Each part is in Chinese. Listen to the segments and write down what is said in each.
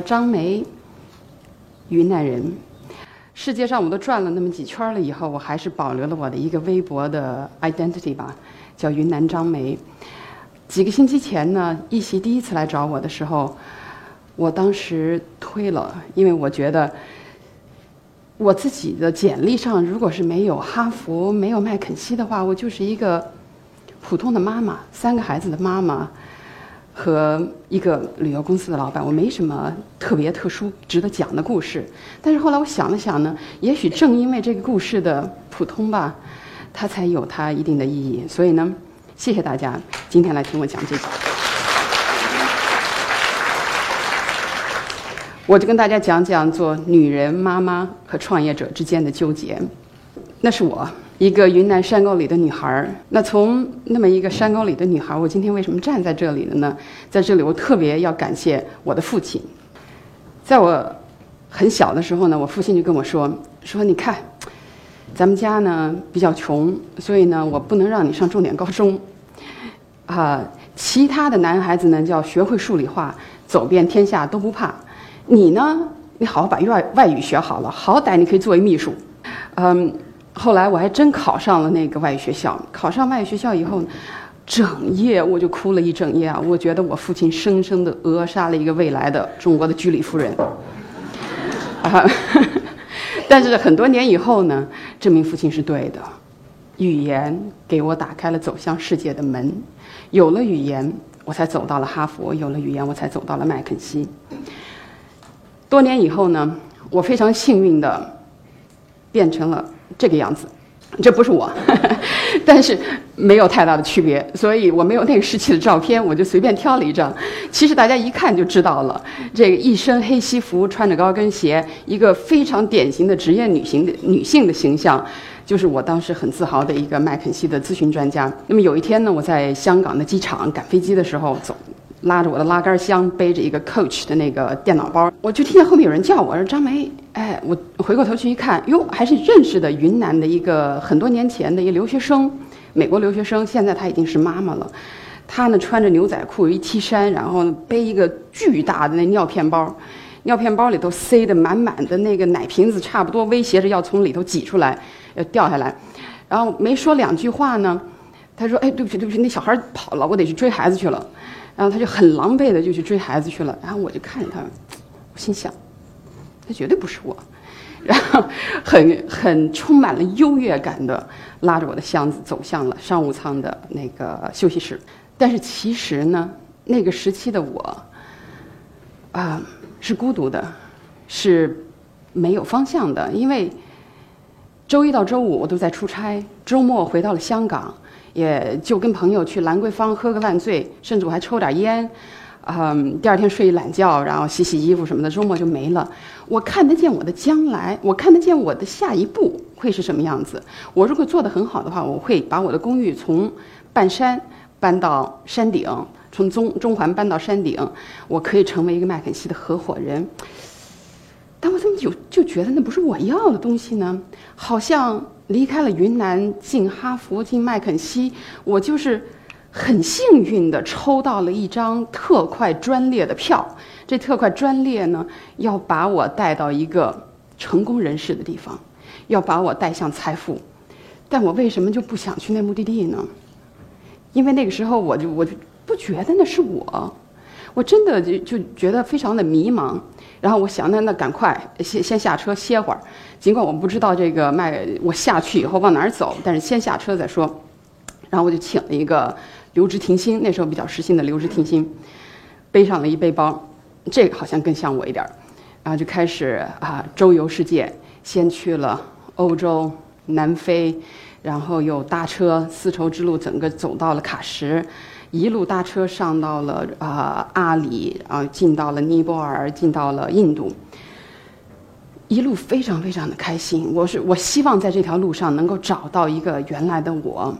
张梅，云南人。世界上我都转了那么几圈了以后，我还是保留了我的一个微博的 identity 吧，叫云南张梅。几个星期前呢，一席第一次来找我的时候，我当时推了，因为我觉得我自己的简历上如果是没有哈佛、没有麦肯锡的话，我就是一个普通的妈妈，三个孩子的妈妈和一个旅游公司的老板，我没什么特别特殊值得讲的故事。但是后来我想了想呢，也许正因为这个故事的普通吧，它才有它一定的意义。所以呢。谢谢大家今天来听我讲这个，我就跟大家讲讲做女人、妈妈和创业者之间的纠结。那是我一个云南山沟里的女孩儿。那从那么一个山沟里的女孩儿，我今天为什么站在这里了呢？在这里，我特别要感谢我的父亲。在我很小的时候呢，我父亲就跟我说：“说你看，咱们家呢比较穷，所以呢，我不能让你上重点高中。”啊，其他的男孩子呢，叫学会数理化，走遍天下都不怕。你呢，你好好把外外语学好了，好歹你可以作为秘书。嗯，后来我还真考上了那个外语学校。考上外语学校以后，整夜我就哭了一整夜啊！我觉得我父亲生生的扼杀了一个未来的中国的居里夫人。啊，但是很多年以后呢，证明父亲是对的。语言给我打开了走向世界的门。有了语言，我才走到了哈佛；有了语言，我才走到了麦肯锡。多年以后呢，我非常幸运的变成了这个样子。这不是我，但是没有太大的区别。所以我没有那个时期的照片，我就随便挑了一张。其实大家一看就知道了，这个一身黑西服，穿着高跟鞋，一个非常典型的职业女性的女性的形象。就是我当时很自豪的一个麦肯锡的咨询专家。那么有一天呢，我在香港的机场赶飞机的时候，走，拉着我的拉杆箱，背着一个 Coach 的那个电脑包，我就听见后面有人叫我说：“张梅。”哎，我回过头去一看，哟，还是认识的云南的一个很多年前的一个留学生，美国留学生，现在她已经是妈妈了。她呢穿着牛仔裤，一 T 衫，然后背一个巨大的那尿片包，尿片包里头塞得满满的那个奶瓶子，差不多威胁着要从里头挤出来。要掉下来，然后没说两句话呢，他说：“哎，对不起，对不起，那小孩跑了，我得去追孩子去了。”然后他就很狼狈的就去追孩子去了。然后我就看着他，我心想，他绝对不是我。然后很很充满了优越感的拉着我的箱子走向了商务舱的那个休息室。但是其实呢，那个时期的我啊是孤独的，是没有方向的，因为。周一到周五我都在出差，周末回到了香港，也就跟朋友去兰桂坊喝个烂醉，甚至我还抽点烟，嗯，第二天睡一懒觉，然后洗洗衣服什么的，周末就没了。我看得见我的将来，我看得见我的下一步会是什么样子。我如果做得很好的话，我会把我的公寓从半山搬到山顶，从中中环搬到山顶，我可以成为一个麦肯锡的合伙人。但我怎么就就觉得那不是我要的东西呢？好像离开了云南，进哈佛，进麦肯锡，我就是很幸运的抽到了一张特快专列的票。这特快专列呢，要把我带到一个成功人士的地方，要把我带向财富。但我为什么就不想去那目的地呢？因为那个时候我就我就不觉得那是我，我真的就就觉得非常的迷茫。然后我想，那那赶快先先下车歇会儿，尽管我不知道这个卖我下去以后往哪儿走，但是先下车再说。然后我就请了一个留职停薪，那时候比较时兴的留职停薪，背上了一背包，这个好像更像我一点儿。然后就开始啊周游世界，先去了欧洲、南非，然后又搭车丝绸之路，整个走到了喀什。一路搭车上到了啊阿里，啊进到了尼泊尔，进到了印度。一路非常非常的开心，我是我希望在这条路上能够找到一个原来的我。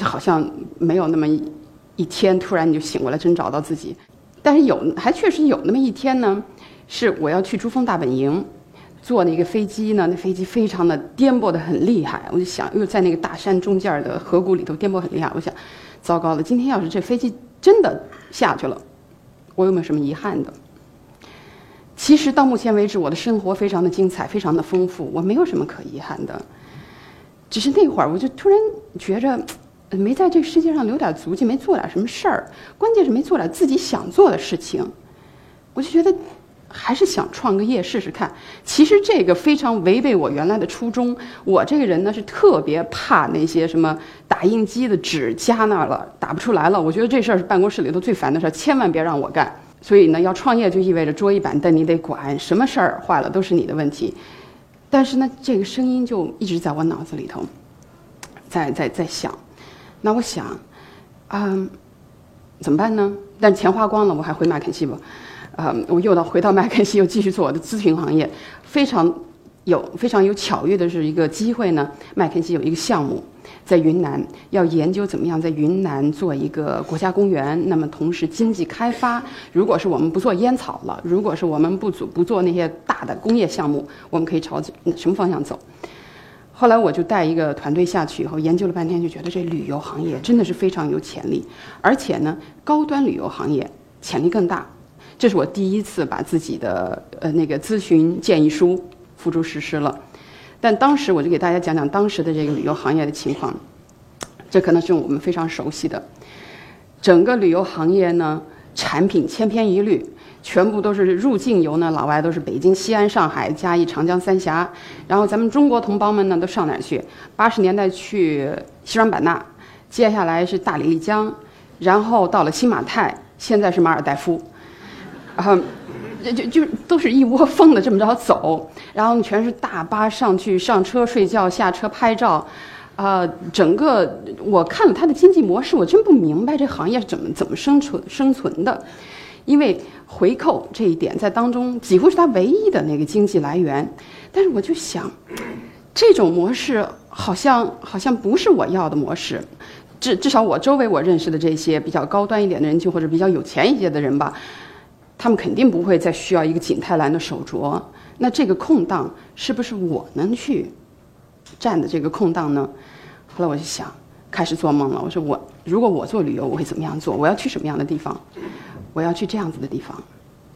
好像没有那么一天，突然你就醒过来，真找到自己。但是有，还确实有那么一天呢，是我要去珠峰大本营，坐那个飞机呢，那飞机非常的颠簸的很厉害。我就想，又在那个大山中间的河谷里头颠簸很厉害，我想。糟糕了！今天要是这飞机真的下去了，我有没有什么遗憾的？其实到目前为止，我的生活非常的精彩，非常的丰富，我没有什么可遗憾的。只是那会儿，我就突然觉着，没在这世界上留点足迹，没做点什么事儿，关键是没做点自己想做的事情。我就觉得，还是想创个业试试看。其实这个非常违背我原来的初衷。我这个人呢，是特别怕那些什么打印机的纸夹那儿了，打不出来了。我觉得这事儿是办公室里头最烦的事儿，千万别让我干。所以呢，要创业就意味着桌椅板凳你得管，什么事儿坏了都是你的问题。但是呢，这个声音就一直在我脑子里头，在在在响。那我想，嗯，怎么办呢？但钱花光了，我还回麦肯锡不？呃，我又到回到麦肯锡，又继续做我的咨询行业。非常有非常有巧遇的是一个机会呢，麦肯锡有一个项目。在云南要研究怎么样在云南做一个国家公园，那么同时经济开发，如果是我们不做烟草了，如果是我们不做不做那些大的工业项目，我们可以朝什么方向走？后来我就带一个团队下去以后研究了半天，就觉得这旅游行业真的是非常有潜力，而且呢，高端旅游行业潜力更大。这是我第一次把自己的呃那个咨询建议书付诸实施了。但当时我就给大家讲讲当时的这个旅游行业的情况，这可能是我们非常熟悉的。整个旅游行业呢，产品千篇一律，全部都是入境游呢，老外都是北京、西安、上海、嘉义、长江三峡，然后咱们中国同胞们呢都上哪儿去？八十年代去西双版纳，接下来是大理、丽江，然后到了新马泰，现在是马尔代夫，啊。就就都是一窝蜂的这么着走，然后全是大巴上去上车睡觉，下车拍照，啊，整个我看了他的经济模式，我真不明白这行业是怎么怎么生存生存的，因为回扣这一点在当中几乎是他唯一的那个经济来源，但是我就想，这种模式好像好像不是我要的模式，至至少我周围我认识的这些比较高端一点的人群或者比较有钱一些的人吧。他们肯定不会再需要一个景泰蓝的手镯，那这个空档是不是我能去占的这个空档呢？后来我就想，开始做梦了。我说我如果我做旅游，我会怎么样做？我要去什么样的地方？我要去这样子的地方。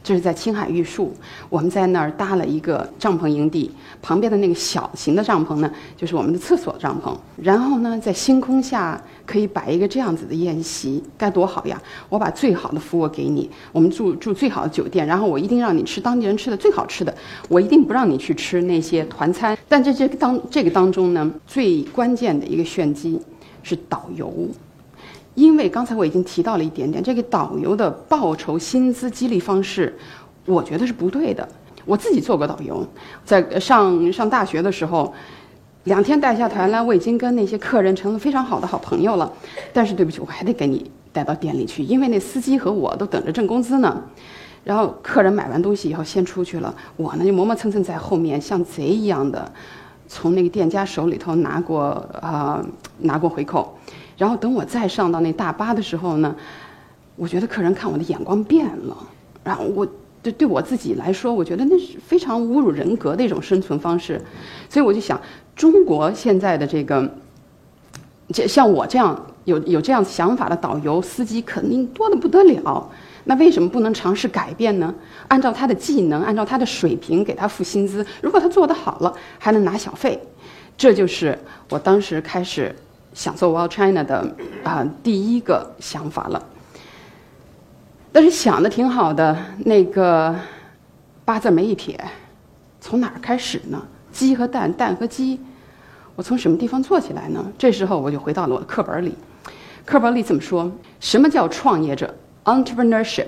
这是在青海玉树，我们在那儿搭了一个帐篷营地，旁边的那个小型的帐篷呢，就是我们的厕所帐篷。然后呢，在星空下可以摆一个这样子的宴席，该多好呀！我把最好的服务给你，我们住住最好的酒店，然后我一定让你吃当地人吃的最好吃的，我一定不让你去吃那些团餐。但在这当这个当中呢，最关键的一个炫机是导游。因为刚才我已经提到了一点点，这个导游的报酬薪资激励方式，我觉得是不对的。我自己做过导游，在上上大学的时候，两天带下团来，我已经跟那些客人成了非常好的好朋友了。但是对不起，我还得给你带到店里去，因为那司机和我都等着挣工资呢。然后客人买完东西以后先出去了，我呢就磨磨蹭蹭在后面，像贼一样的从那个店家手里头拿过啊拿过回扣。然后等我再上到那大巴的时候呢，我觉得客人看我的眼光变了。然后我对对我自己来说，我觉得那是非常侮辱人格的一种生存方式。所以我就想，中国现在的这个，这像我这样有有这样想法的导游、司机，肯定多的不得了。那为什么不能尝试改变呢？按照他的技能，按照他的水平给他付薪资。如果他做得好了，还能拿小费。这就是我当时开始。想做 Wild China 的啊第一个想法了，但是想的挺好的，那个八字没一撇，从哪儿开始呢？鸡和蛋，蛋和鸡，我从什么地方做起来呢？这时候我就回到了我的课本里，课本里怎么说？什么叫创业者？Entrepreneurship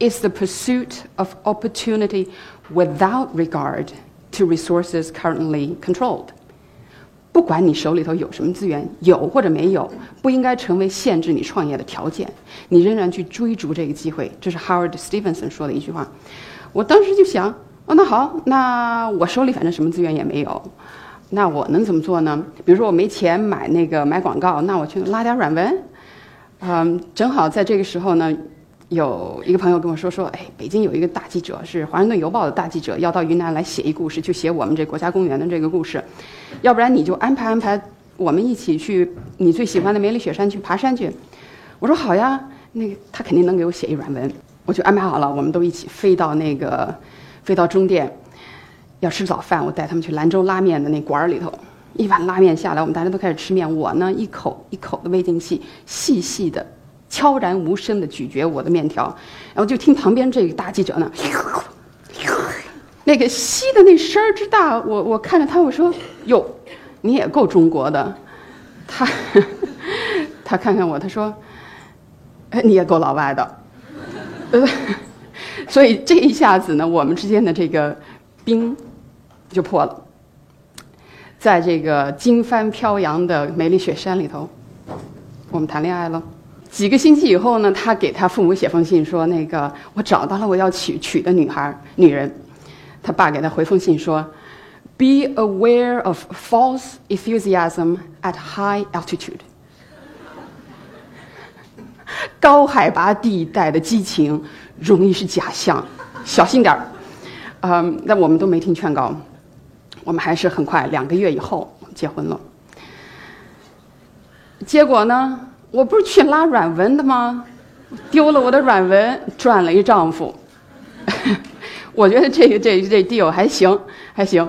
is the pursuit of opportunity without regard to resources currently controlled. 不管你手里头有什么资源，有或者没有，不应该成为限制你创业的条件。你仍然去追逐这个机会，这是 Howard Stevenson 说的一句话。我当时就想，哦，那好，那我手里反正什么资源也没有，那我能怎么做呢？比如说我没钱买那个买广告，那我去拉点软文。嗯，正好在这个时候呢。有一个朋友跟我说说，哎，北京有一个大记者，是《华盛顿邮报》的大记者，要到云南来写一故事，就写我们这国家公园的这个故事。要不然你就安排安排，我们一起去你最喜欢的梅里雪山去爬山去。我说好呀，那个他肯定能给我写一软文，我就安排好了，我们都一起飞到那个飞到中甸，要吃早饭，我带他们去兰州拉面的那馆儿里头，一碗拉面下来，我们大家都开始吃面，我呢一口一口的微进去，细细的、悄然无声的咀嚼我的面条，然后就听旁边这个大记者呢，那个吸的那声儿之大，我我看着他，我说哟，你也够中国的，他他看看我，他说，哎，你也够老外的，呃。所以这一下子呢，我们之间的这个冰就破了。在这个经幡飘扬的美丽雪山里头，我们谈恋爱了。几个星期以后呢，他给他父母写封信说：“那个我找到了我要娶娶的女孩女人。”他爸给他回封信说：“Be aware of false enthusiasm at high altitude。”高海拔地带的激情。容易是假象，小心点儿。嗯，那我们都没听劝告，我们还是很快两个月以后结婚了。结果呢，我不是去拉软文的吗？丢了我的软文，赚了一丈夫。我觉得这个这这 deal 还行，还行。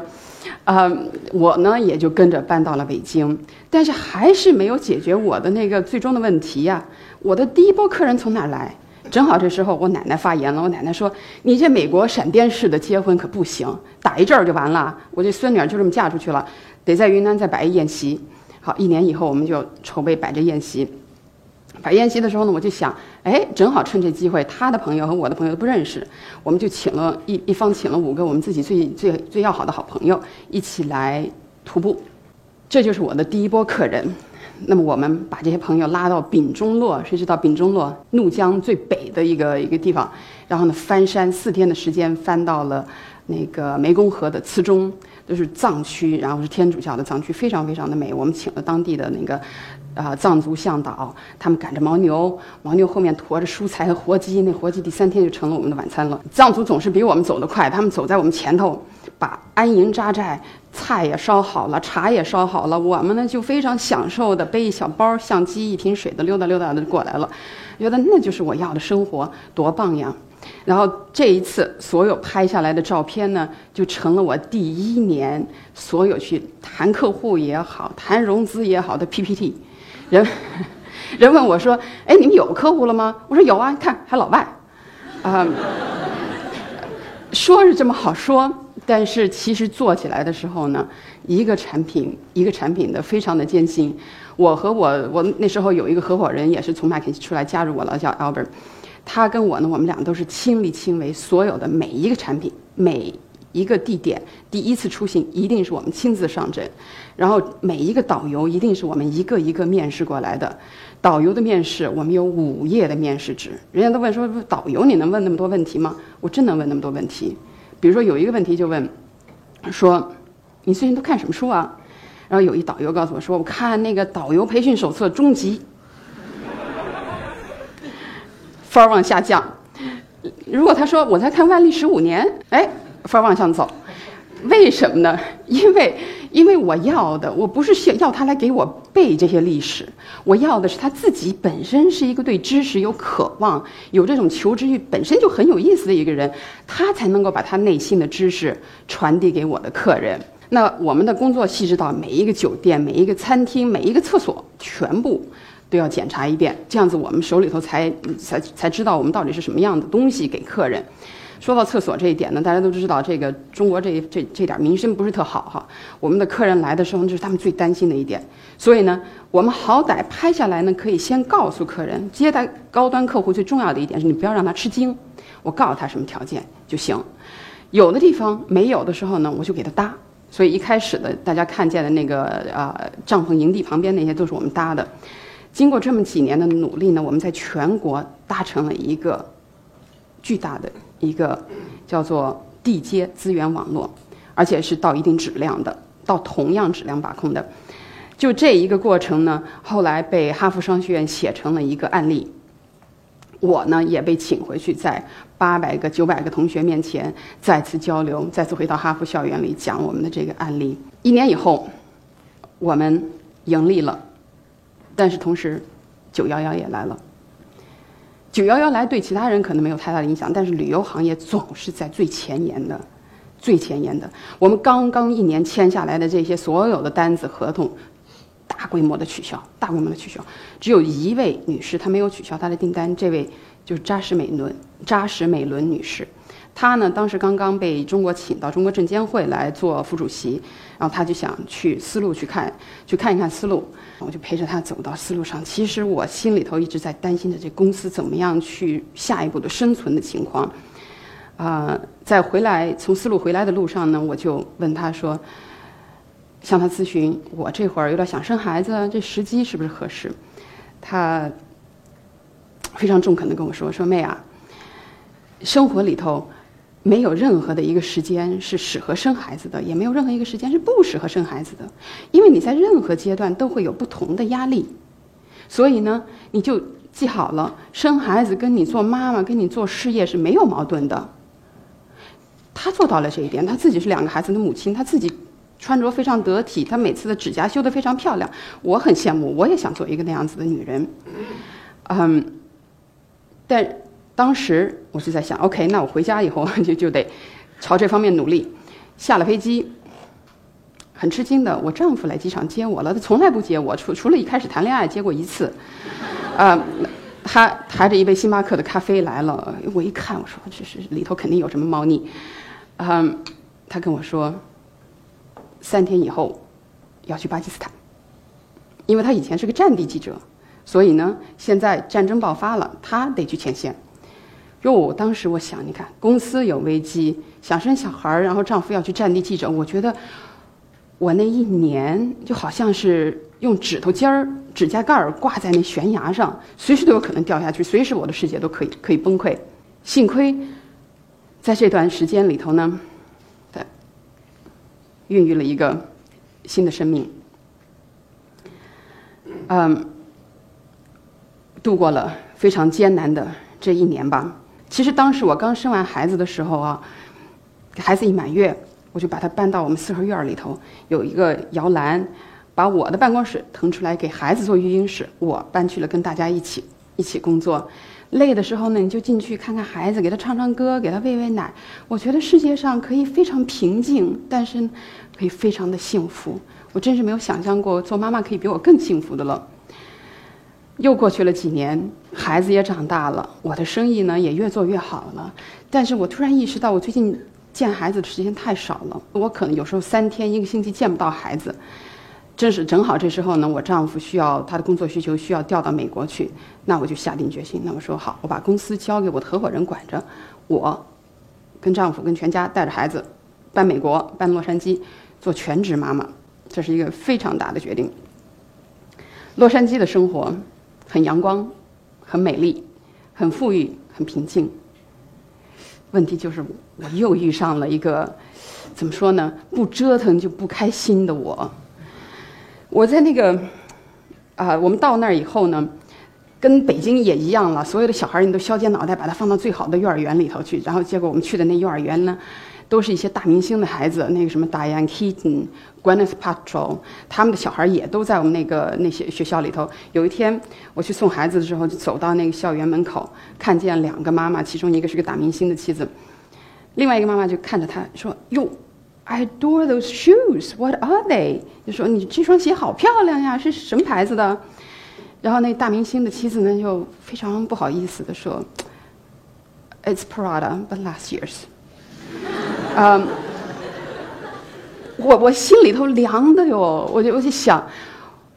嗯，我呢也就跟着搬到了北京，但是还是没有解决我的那个最终的问题呀。我的第一波客人从哪来？正好这时候，我奶奶发言了。我奶奶说：“你这美国闪电式的结婚可不行，打一阵儿就完了。我这孙女就这么嫁出去了，得在云南再摆一宴席。好，一年以后我们就筹备摆这宴席。摆宴席的时候呢，我就想，哎，正好趁这机会，他的朋友和我的朋友都不认识，我们就请了一一方请了五个我们自己最最最要好的好朋友一起来徒步。这就是我的第一波客人。”那么我们把这些朋友拉到丙中洛，谁知道丙中洛怒江最北的一个一个地方，然后呢翻山四天的时间翻到了那个湄公河的辎中，就是藏区，然后是天主教的藏区，非常非常的美。我们请了当地的那个啊藏族向导，他们赶着牦牛，牦牛后面驮着蔬菜和活鸡，那活鸡第三天就成了我们的晚餐了。藏族总是比我们走得快，他们走在我们前头，把安营扎寨。菜也烧好了，茶也烧好了，我们呢就非常享受的背一小包、相机、一瓶水的溜达溜达的过来了，觉得那就是我要的生活，多棒呀！然后这一次所有拍下来的照片呢，就成了我第一年所有去谈客户也好、谈融资也好的 PPT。人，人问我说：“哎，你们有客户了吗？”我说：“有啊，看还老外。”啊，说是这么好说。但是其实做起来的时候呢，一个产品一个产品的非常的艰辛。我和我我那时候有一个合伙人也是从麦肯锡出来加入我了，叫 Albert。他跟我呢，我们俩都是亲力亲为，所有的每一个产品每一个地点，第一次出行一定是我们亲自上阵，然后每一个导游一定是我们一个一个面试过来的。导游的面试我们有五页的面试纸，人家都问说导游你能问那么多问题吗？我真能问那么多问题。比如说有一个问题就问，说，你最近都看什么书啊？然后有一导游告诉我说，我看那个导游培训手册终极，分儿往下降。如果他说我在看万历十五年，哎，分儿往上走。为什么呢？因为。因为我要的，我不是想要他来给我背这些历史，我要的是他自己本身是一个对知识有渴望、有这种求知欲，本身就很有意思的一个人，他才能够把他内心的知识传递给我的客人。那我们的工作细致到每一个酒店、每一个餐厅、每一个厕所，全部都要检查一遍，这样子我们手里头才才才知道我们到底是什么样的东西给客人。说到厕所这一点呢，大家都知道，这个中国这这这点名声不是特好哈。我们的客人来的时候，这是他们最担心的一点。所以呢，我们好歹拍下来呢，可以先告诉客人，接待高端客户最重要的一点是你不要让他吃惊。我告诉他什么条件就行。有的地方没有的时候呢，我就给他搭。所以一开始的大家看见的那个啊帐篷营地旁边那些都是我们搭的。经过这么几年的努力呢，我们在全国搭成了一个巨大的。一个叫做地接资源网络，而且是到一定质量的，到同样质量把控的。就这一个过程呢，后来被哈佛商学院写成了一个案例。我呢也被请回去，在八百个、九百个同学面前再次交流，再次回到哈佛校园里讲我们的这个案例。一年以后，我们盈利了，但是同时，九幺幺也来了。九幺幺来对其他人可能没有太大的影响，但是旅游行业总是在最前沿的，最前沿的。我们刚刚一年签下来的这些所有的单子合同，大规模的取消，大规模的取消。只有一位女士她没有取消她的订单，这位就是扎什美伦，扎什美伦女士。她呢，当时刚刚被中国请到中国证监会来做副主席，然后她就想去丝路去看，去看一看丝路。我就陪着她走到丝路上。其实我心里头一直在担心着这公司怎么样去下一步的生存的情况。啊，在回来从丝路回来的路上呢，我就问她说，向她咨询，我这会儿有点想生孩子，这时机是不是合适？她非常中肯的跟我说：“说妹啊，生活里头。”没有任何的一个时间是适合生孩子的，也没有任何一个时间是不适合生孩子的，因为你在任何阶段都会有不同的压力，所以呢，你就记好了，生孩子跟你做妈妈、跟你做事业是没有矛盾的。她做到了这一点，她自己是两个孩子的母亲，她自己穿着非常得体，她每次的指甲修得非常漂亮，我很羡慕，我也想做一个那样子的女人，嗯，但。当时我就在想，OK，那我回家以后 就就得朝这方面努力。下了飞机，很吃惊的，我丈夫来机场接我了。他从来不接我，除除了一开始谈恋爱接过一次。啊，他抬着一杯星巴克的咖啡来了。我一看，我说这是里头肯定有什么猫腻。嗯，他跟我说，三天以后要去巴基斯坦，因为他以前是个战地记者，所以呢，现在战争爆发了，他得去前线。哟，当时我想，你看，公司有危机，想生小孩儿，然后丈夫要去战地记者，我觉得我那一年就好像是用指头尖儿、指甲盖儿挂在那悬崖上，随时都有可能掉下去，随时我的世界都可以可以崩溃。幸亏在这段时间里头呢，对孕育了一个新的生命，嗯，度过了非常艰难的这一年吧。其实当时我刚生完孩子的时候啊，孩子一满月，我就把他搬到我们四合院里头，有一个摇篮，把我的办公室腾出来给孩子做育婴室，我搬去了跟大家一起一起工作。累的时候呢，你就进去看看孩子，给他唱唱歌，给他喂喂奶。我觉得世界上可以非常平静，但是可以非常的幸福。我真是没有想象过做妈妈可以比我更幸福的了。又过去了几年，孩子也长大了，我的生意呢也越做越好了。但是我突然意识到，我最近见孩子的时间太少了，我可能有时候三天一个星期见不到孩子。正是正好这时候呢，我丈夫需要他的工作需求需要调到美国去，那我就下定决心，那我说好，我把公司交给我的合伙人管着，我跟丈夫跟全家带着孩子搬美国搬洛杉矶做全职妈妈，这是一个非常大的决定。洛杉矶的生活。很阳光，很美丽，很富裕，很平静。问题就是，我又遇上了一个，怎么说呢？不折腾就不开心的我。我在那个，啊，我们到那儿以后呢，跟北京也一样了，所有的小孩儿你都削尖脑袋把他放到最好的幼儿园里头去，然后结果我们去的那幼儿园呢。都是一些大明星的孩子，那个什么 Diane Keaton、Gwyneth Paltrow，他们的小孩也都在我们那个那些学校里头。有一天我去送孩子的时候，就走到那个校园门口，看见两个妈妈，其中一个是个大明星的妻子，另外一个妈妈就看着他说：“哟，I adore those shoes. What are they？” 就说你这双鞋好漂亮呀，是什么牌子的？然后那大明星的妻子呢，就非常不好意思的说：“It's Prada, but last year's.” 嗯，我我心里头凉的哟，我就我就想，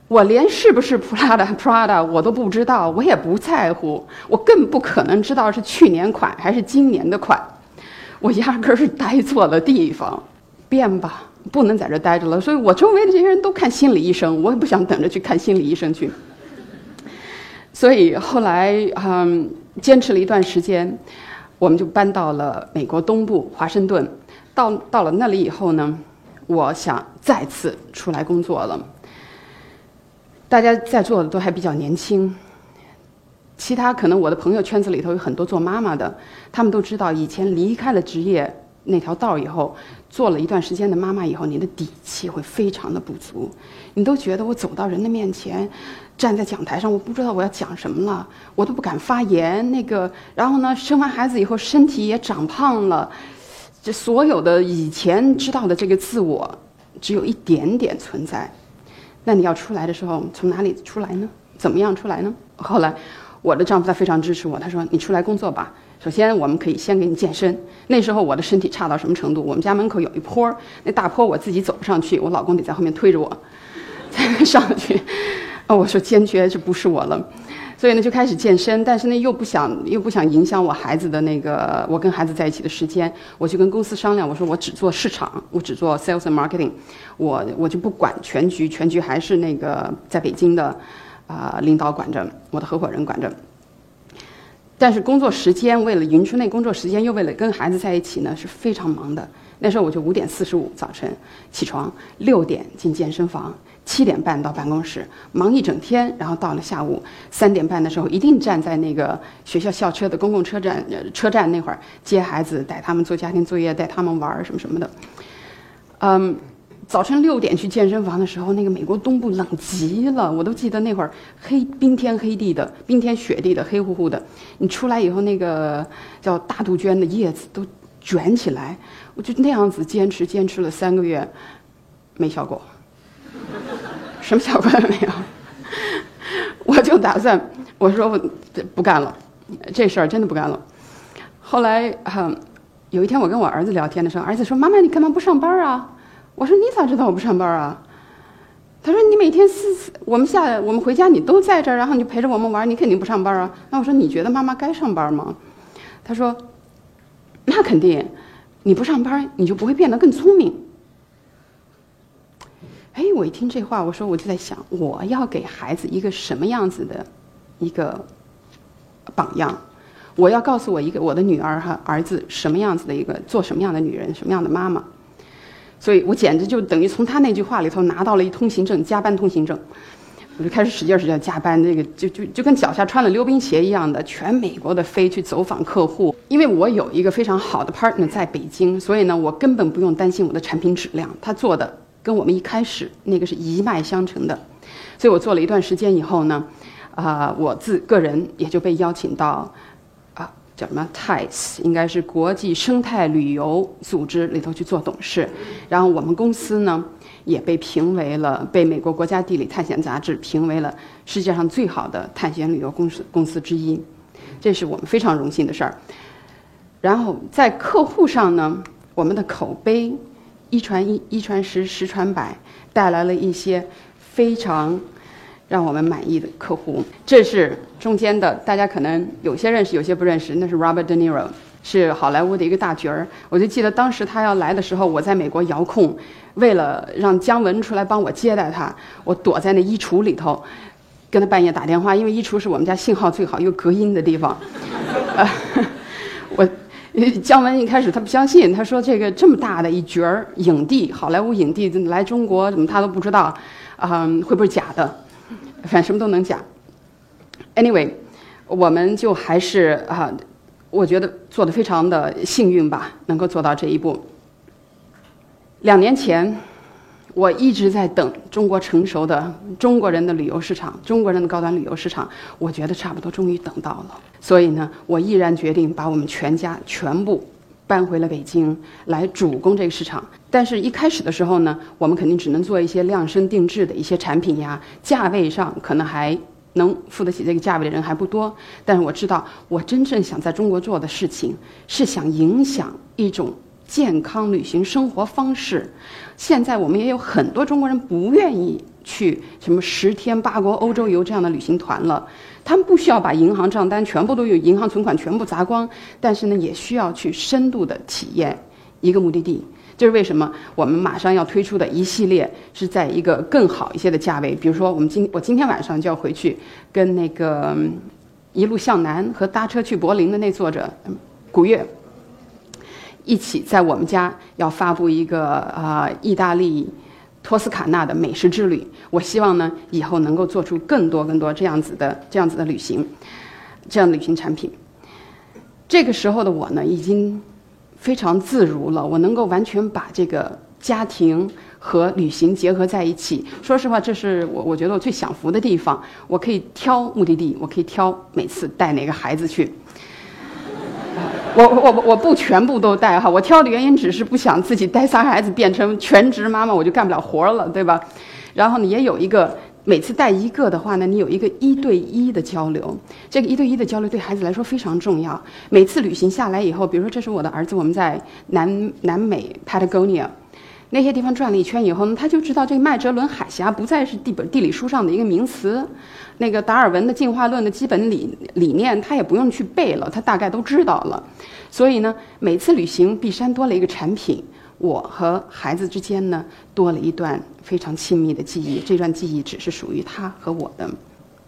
我连是不是 Prada Prada 我都不知道，我也不在乎，我更不可能知道是去年款还是今年的款，我压根儿是待错了地方，变吧，不能在这待着了，所以我周围的这些人都看心理医生，我也不想等着去看心理医生去，所以后来嗯，坚持了一段时间，我们就搬到了美国东部华盛顿。到到了那里以后呢，我想再次出来工作了。大家在座的都还比较年轻，其他可能我的朋友圈子里头有很多做妈妈的，他们都知道以前离开了职业那条道以后，做了一段时间的妈妈以后，你的底气会非常的不足，你都觉得我走到人的面前，站在讲台上，我不知道我要讲什么了，我都不敢发言。那个，然后呢，生完孩子以后，身体也长胖了，这所有的以前知道的这个自我，只有一点点存在。那你要出来的时候，从哪里出来呢？怎么样出来呢？后来，我的丈夫他非常支持我，他说：“你出来工作吧。首先，我们可以先给你健身。那时候我的身体差到什么程度？我们家门口有一坡，那大坡我自己走不上去，我老公得在后面推着我才能上去。啊，我说坚决这不是我了。所以呢，就开始健身，但是呢，又不想又不想影响我孩子的那个我跟孩子在一起的时间，我就跟公司商量，我说我只做市场，我只做 sales and marketing，我我就不管全局，全局还是那个在北京的，啊，领导管着，我的合伙人管着。但是工作时间为了匀出那工作时间，又为了跟孩子在一起呢，是非常忙的。那时候我就五点四十五早晨起床，六点进健身房。七点半到办公室，忙一整天，然后到了下午三点半的时候，一定站在那个学校校车的公共车站车站那会儿接孩子，带他们做家庭作业，带他们玩儿什么什么的。嗯，早晨六点去健身房的时候，那个美国东部冷极了，我都记得那会儿黑冰天黑地的，冰天雪地的，黑乎乎的。你出来以后，那个叫大杜鹃的叶子都卷起来，我就那样子坚持坚持了三个月，没效果。什么效果也没有，我就打算，我说我不干了，这事儿真的不干了。后来哈，有一天我跟我儿子聊天的时候，儿子说：“妈妈，你干嘛不上班啊？”我说：“你咋知道我不上班啊？”他说：“你每天四四我们下我们回家你都在这儿，然后你就陪着我们玩，你肯定不上班啊。”那我说：“你觉得妈妈该上班吗？”他说：“那肯定，你不上班你就不会变得更聪明。”哎，我一听这话，我说我就在想，我要给孩子一个什么样子的一个榜样？我要告诉我一个我的女儿和儿子什么样子的一个做什么样的女人，什么样的妈妈？所以我简直就等于从他那句话里头拿到了一通行证，加班通行证。我就开始使劲使劲加班，那个就就就跟脚下穿了溜冰鞋一样的，全美国的飞去走访客户。因为我有一个非常好的 partner 在北京，所以呢，我根本不用担心我的产品质量，他做的。跟我们一开始那个是一脉相承的，所以我做了一段时间以后呢，啊，我自个人也就被邀请到，叫什么 TIES，应该是国际生态旅游组织里头去做董事，然后我们公司呢也被评为了被美国国家地理探险杂志评为了世界上最好的探险旅游公司公司之一，这是我们非常荣幸的事儿。然后在客户上呢，我们的口碑。一传一，一传十，十传百，带来了一些非常让我们满意的客户。这是中间的，大家可能有些认识，有些不认识。那是 Robert De Niro，是好莱坞的一个大角儿。我就记得当时他要来的时候，我在美国遥控，为了让姜文出来帮我接待他，我躲在那衣橱里头，跟他半夜打电话，因为衣橱是我们家信号最好又隔音的地方。我。姜文一开始他不相信，他说这个这么大的一角儿影帝，好莱坞影帝来中国怎么他都不知道，啊，会不会假的？反正什么都能假。Anyway，我们就还是啊，我觉得做的非常的幸运吧，能够做到这一步。两年前。我一直在等中国成熟的中国人的旅游市场，中国人的高端旅游市场，我觉得差不多终于等到了。所以呢，我毅然决定把我们全家全部搬回了北京来主攻这个市场。但是，一开始的时候呢，我们肯定只能做一些量身定制的一些产品呀，价位上可能还能付得起这个价位的人还不多。但是我知道，我真正想在中国做的事情是想影响一种。健康旅行生活方式，现在我们也有很多中国人不愿意去什么十天八国欧洲游这样的旅行团了。他们不需要把银行账单全部都有银行存款全部砸光，但是呢，也需要去深度的体验一个目的地。这是为什么我们马上要推出的一系列是在一个更好一些的价位。比如说，我们今我今天晚上就要回去跟那个一路向南和搭车去柏林的那作者古月。一起在我们家要发布一个啊，意大利托斯卡纳的美食之旅。我希望呢，以后能够做出更多更多这样子的这样子的旅行，这样的旅行产品。这个时候的我呢，已经非常自如了，我能够完全把这个家庭和旅行结合在一起。说实话，这是我我觉得我最享福的地方。我可以挑目的地，我可以挑每次带哪个孩子去。我我我不全部都带哈，我挑的原因只是不想自己带仨孩子变成全职妈妈，我就干不了活了，对吧？然后呢，也有一个每次带一个的话呢，你有一个一对一的交流，这个一对一的交流对孩子来说非常重要。每次旅行下来以后，比如说这是我的儿子，我们在南南美 Patagonia。那些地方转了一圈以后呢，他就知道这个麦哲伦海峡不再是地本地理书上的一个名词，那个达尔文的进化论的基本理理念他也不用去背了，他大概都知道了。所以呢，每次旅行，碧山多了一个产品，我和孩子之间呢多了一段非常亲密的记忆。这段记忆只是属于他和我的，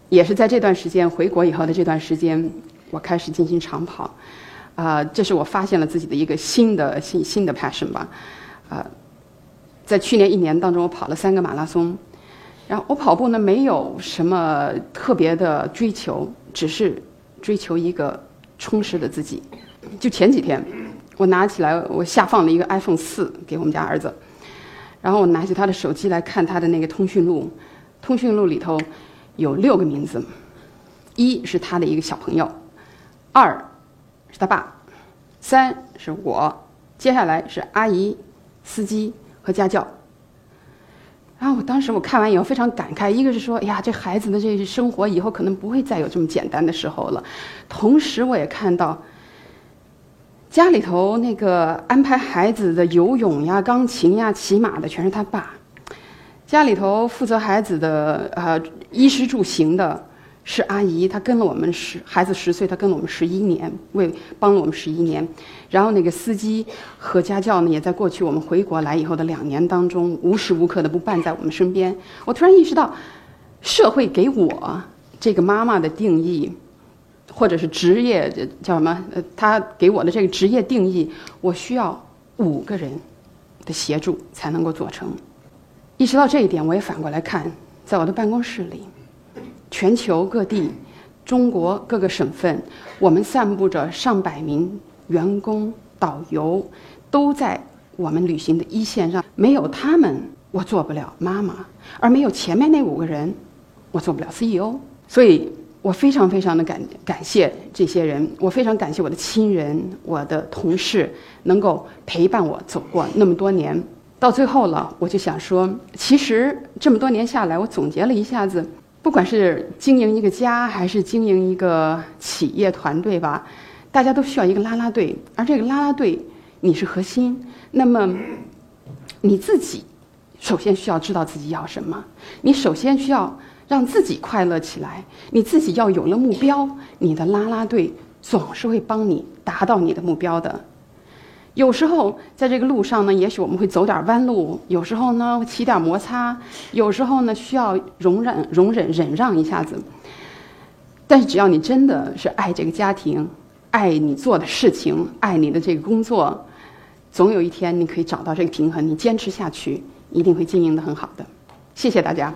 也是在这段时间回国以后的这段时间，我开始进行长跑，啊，这是我发现了自己的一个新的新新的 passion 吧，啊。在去年一年当中，我跑了三个马拉松，然后我跑步呢没有什么特别的追求，只是追求一个充实的自己。就前几天，我拿起来我下放了一个 iPhone 四给我们家儿子，然后我拿起他的手机来看他的那个通讯录，通讯录里头有六个名字，一是他的一个小朋友，二是他爸，三是我，接下来是阿姨、司机。和家教，然后我当时我看完以后非常感慨，一个是说，哎呀，这孩子的这生活以后可能不会再有这么简单的时候了。同时，我也看到家里头那个安排孩子的游泳呀、钢琴呀、骑马的全是他爸，家里头负责孩子的呃衣食住行的。是阿姨，她跟了我们十孩子十岁，她跟了我们十一年，为帮了我们十一年。然后那个司机和家教呢，也在过去我们回国来以后的两年当中，无时无刻的不伴在我们身边。我突然意识到，社会给我这个妈妈的定义，或者是职业叫什么？呃，他给我的这个职业定义，我需要五个人的协助才能够做成。意识到这一点，我也反过来看，在我的办公室里。全球各地，中国各个省份，我们散布着上百名员工、导游，都在我们旅行的一线上。没有他们，我做不了妈妈；而没有前面那五个人，我做不了 CEO。所以我非常非常的感感谢这些人，我非常感谢我的亲人、我的同事，能够陪伴我走过那么多年。到最后了，我就想说，其实这么多年下来，我总结了一下子。不管是经营一个家，还是经营一个企业团队吧，大家都需要一个拉拉队。而这个拉拉队，你是核心。那么，你自己首先需要知道自己要什么。你首先需要让自己快乐起来。你自己要有了目标，你的拉拉队总是会帮你达到你的目标的。有时候在这个路上呢，也许我们会走点弯路；有时候呢，起点摩擦；有时候呢，需要容忍、容忍、忍让一下子。但是，只要你真的是爱这个家庭，爱你做的事情，爱你的这个工作，总有一天你可以找到这个平衡。你坚持下去，一定会经营的很好的。谢谢大家。